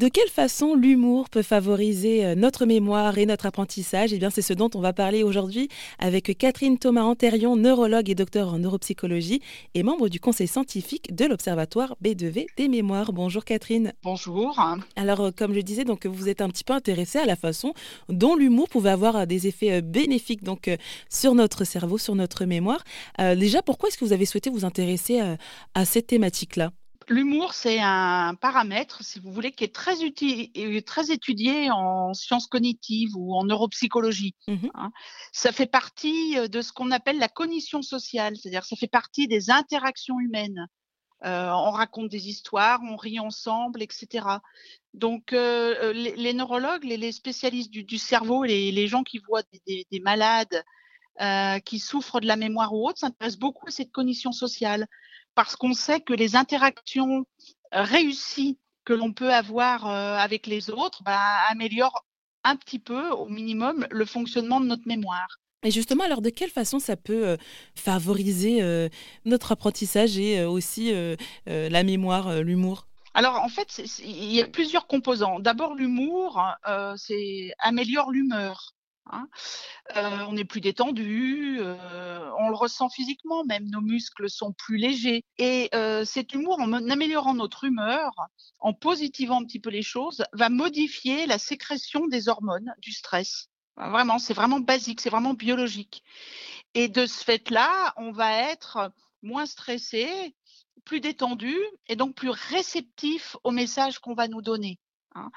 De quelle façon l'humour peut favoriser euh, notre mémoire et notre apprentissage? Eh bien, c'est ce dont on va parler aujourd'hui avec Catherine Thomas-Antérion, neurologue et docteur en neuropsychologie et membre du conseil scientifique de l'Observatoire B2V des mémoires. Bonjour Catherine. Bonjour. Alors, euh, comme je disais, donc vous êtes un petit peu intéressée à la façon dont l'humour pouvait avoir euh, des effets bénéfiques donc sur notre cerveau, sur notre mémoire. déjà, pourquoi est-ce que vous avez souhaité vous intéresser à cette thématique-là? L'humour, c'est un paramètre, si vous voulez, qui est très, très étudié en sciences cognitives ou en neuropsychologie. Mmh hein. Ça fait partie euh, de ce qu'on appelle la cognition sociale, c'est-à-dire ça fait partie des interactions humaines. Euh, on raconte des histoires, on rit ensemble, etc. Donc, euh, les, neurologues, les, spécialistes du, cerveau, les, les, gens qui voient des, malades qui souffrent de la mémoire ou autre, s'intéressent beaucoup à cette cognition sociale parce qu'on sait que les interactions euh, réussies que l'on peut avoir euh, avec les autres bah, améliorent un petit peu, au minimum, le fonctionnement de notre mémoire. Et justement, alors de quelle façon ça peut euh, favoriser notre apprentissage et aussi la mémoire, l'humour? Alors en fait, il y a plusieurs composants. D'abord, l'humour, c'est améliore l'humeur. Hein. on est plus détendu, on le ressent physiquement, même nos muscles sont plus légers. Et cet humour, en améliorant notre humeur, en positivant un petit peu les choses, va modifier la sécrétion des hormones du stress. Vraiment, c'est vraiment basique, c'est vraiment biologique. Et de ce fait-là, on va être moins stressé, plus détendu et donc plus réceptif aux messages qu'on va nous donner. Hein.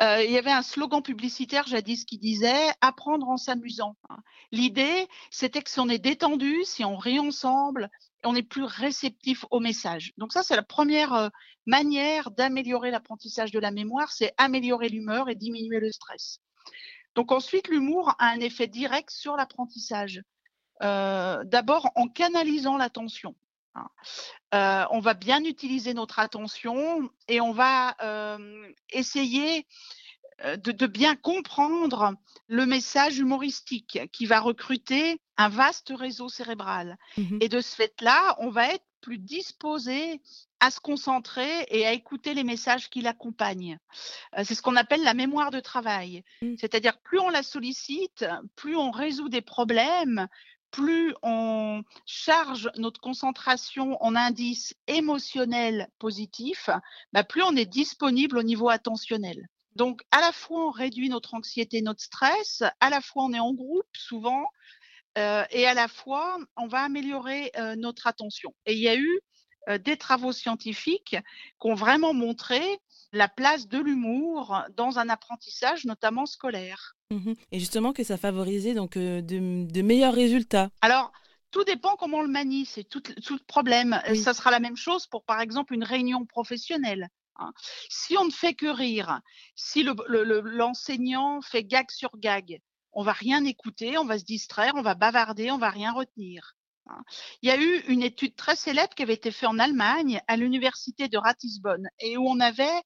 Euh, il y avait un slogan publicitaire jadis qui disait apprendre en s'amusant. Hein. L'idée, c'était que si on est détendu, si on rit ensemble, on est plus réceptif au message. Donc ça, c'est la première euh, manière d'améliorer l'apprentissage de la mémoire, c'est améliorer l'humeur et diminuer le stress. Donc ensuite, l'humour a un effet direct sur l'apprentissage. Euh, d'abord en canalisant l'attention. Hein. Euh, on va bien utiliser notre attention et on va essayer de, bien comprendre le message humoristique qui va recruter un vaste réseau cérébral. Mmh et de ce fait-là, on va être plus disposé à se concentrer et à écouter les messages qui l'accompagnent. c'est ce qu'on appelle la mémoire de travail. Mmh. C'est-à-dire plus on la sollicite, plus on résout des problèmes, plus on charge notre concentration en indices émotionnels positifs, bah, plus on est disponible au niveau attentionnel. Donc, à la fois, on réduit notre anxiété, notre stress, à la fois, on est en groupe souvent, euh, et à la fois, on va améliorer euh, notre attention. Et il y a eu des travaux scientifiques qui ont vraiment montré la place de l'humour dans un apprentissage, notamment scolaire. Mmh Et justement que ça favorisait donc de, meilleurs résultats. Alors, tout dépend comment on le manie, c'est tout, le problème. Ça sera la même chose pour, par exemple, une réunion professionnelle. Hein. Si on ne fait que rire, si l'enseignant fait gag sur gag, on va rien écouter, on va se distraire, on va bavarder, on va rien retenir. Hein. Il y a eu une étude très célèbre qui avait été faite en Allemagne, à l'université de Ratisbonne, et où on avait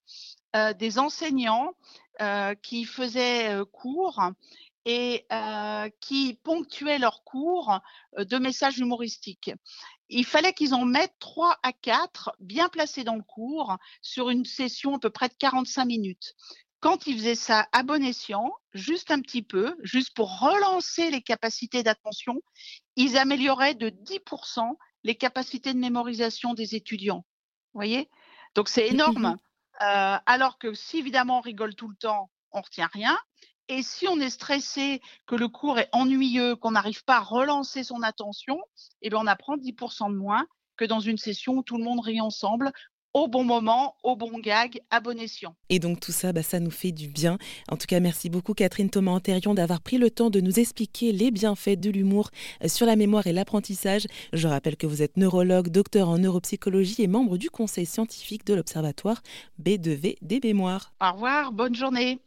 euh, des enseignants euh, qui faisaient euh, cours et qui ponctuaient leurs cours de messages humoristiques. Il fallait qu'ils en mettent trois à quatre bien placés dans le cours sur une session à peu près de 45 minutes quand ils faisaient ça à bon escient, juste un petit peu, juste pour relancer les capacités d'attention, ils amélioraient de 10% les capacités de mémorisation des étudiants. Vous voyez? Donc c'est énorme. Euh, alors que si évidemment on rigole tout le temps, on retient rien. Et si on est stressé, que le cours est ennuyeux, qu'on n'arrive pas à relancer son attention, eh bien on apprend 10% de moins que dans une session où tout le monde rit ensemble, au bon moment, au bon gag, à bon escient. Et donc tout ça, bah, ça nous fait du bien. En tout cas, merci beaucoup Catherine Thomas-Antérion d'avoir pris le temps de nous expliquer les bienfaits de l'humour euh, sur la mémoire et l'apprentissage. Je rappelle que vous êtes neurologue, docteur en neuropsychologie et membre du conseil scientifique de l'Observatoire B2V des mémoires. Au revoir, bonne journée.